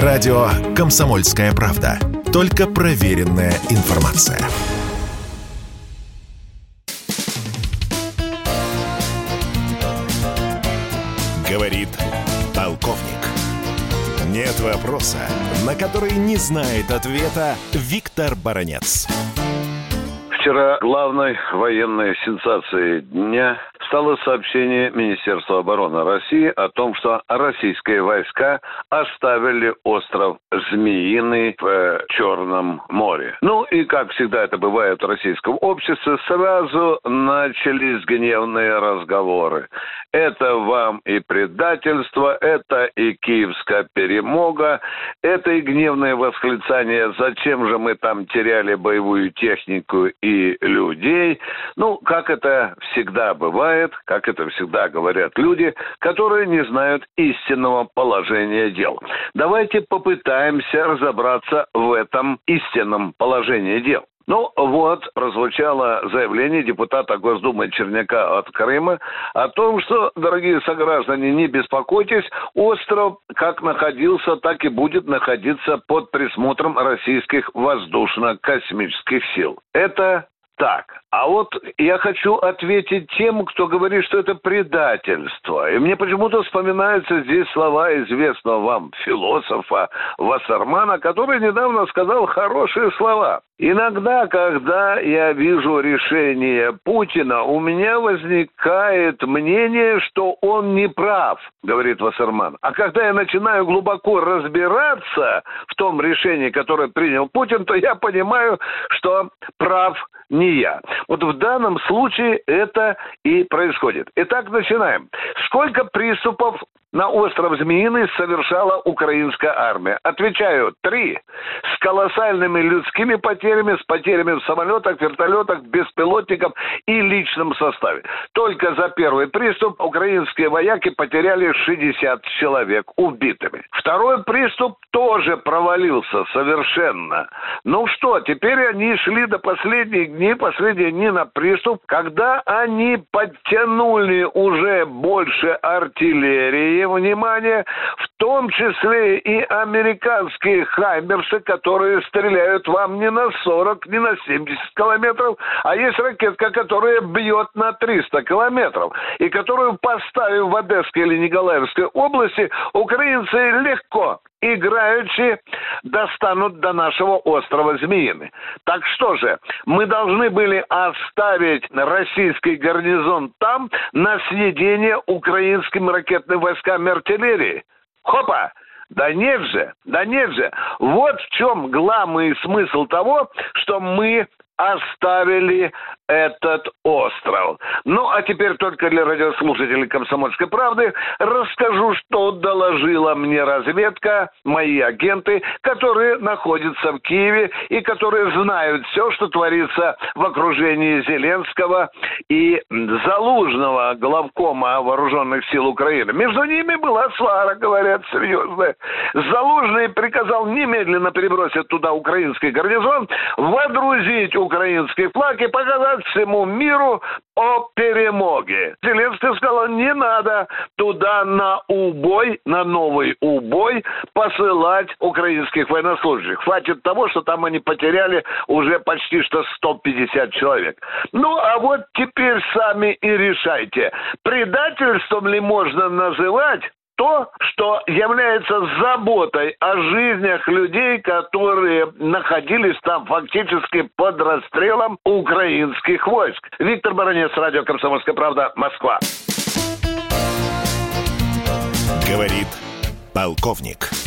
Радио «Комсомольская правда». Только проверенная информация. Говорит полковник. Нет вопроса, на который не знает ответа Виктор Баранец. Вчера главной военной сенсацией дня стало сообщение Министерства обороны России о том, что российские войска оставили остров Змеиный в э, Черном море. Ну и, как всегда это бывает в российском обществе, сразу начались гневные разговоры. Это вам и предательство, это и киевская перемога, это и гневные восклицания, зачем же мы там теряли боевую технику и людей. Ну, как это всегда бывает, как это всегда говорят люди, которые не знают истинного положения дел. Давайте попытаемся разобраться в этом истинном положении дел. Ну вот, прозвучало заявление депутата Госдумы Черняка от Крыма о том, что, дорогие сограждане, не беспокойтесь, остров как находился, так и будет находиться под присмотром российских воздушно-космических сил. Это так. А вот я хочу ответить тем, кто говорит, что это предательство. И мне почему-то вспоминаются здесь слова известного вам философа Вассермана, который недавно сказал хорошие слова. Иногда, когда я вижу решение Путина, у меня возникает мнение, что он не прав, говорит Вассерман. А когда я начинаю глубоко разбираться в том решении, которое принял Путин, то я понимаю, что прав не я. Вот в данном случае это и происходит. Итак, начинаем. Сколько приступов на остров Змеиный совершала украинская армия? Отвечаю, три. С колоссальными людскими потерями, с потерями в самолетах, вертолетах, беспилотниках и личном составе. Только за первый приступ украинские вояки потеряли 60 человек убитыми. Второй приступ тоже провалился совершенно. Ну что, теперь они шли до последних дней, последние дни на приступ, когда они подтянули уже больше артиллерии, внимание, в том числе и американские хаймерсы, которые стреляют вам не на 40, не на 70 километров, а есть ракетка, которая бьет на 300 километров, и которую поставив в Одесской или Николаевской области, украинцы легко играючи достанут до нашего острова Змеины. Так что же, мы должны были оставить российский гарнизон там на съедение украинским ракетным войскам и артиллерии? Хопа! Да нет же, да нет же. Вот в чем главный смысл того, что мы оставили этот остров. Ну, а теперь только для радиослушателей «Комсомольской правды» расскажу, что доложила мне разведка, мои агенты, которые находятся в Киеве и которые знают все, что творится в окружении Зеленского и Залужного, главкома вооруженных сил Украины. Между ними была свара, говорят, серьезная. Залужный приказал немедленно перебросить туда украинский гарнизон, водрузить украинский флаг и показать всему миру о перемоге. Зеленский сказал, не надо туда на убой, на новый убой посылать украинских военнослужащих. Хватит того, что там они потеряли уже почти что 150 человек. Ну, а вот теперь сами и решайте, предательством ли можно называть то, что является заботой о жизнях людей, которые находились там фактически под расстрелом украинских войск. Виктор Баранец, радио «Комсомольская правда», Москва. Говорит полковник.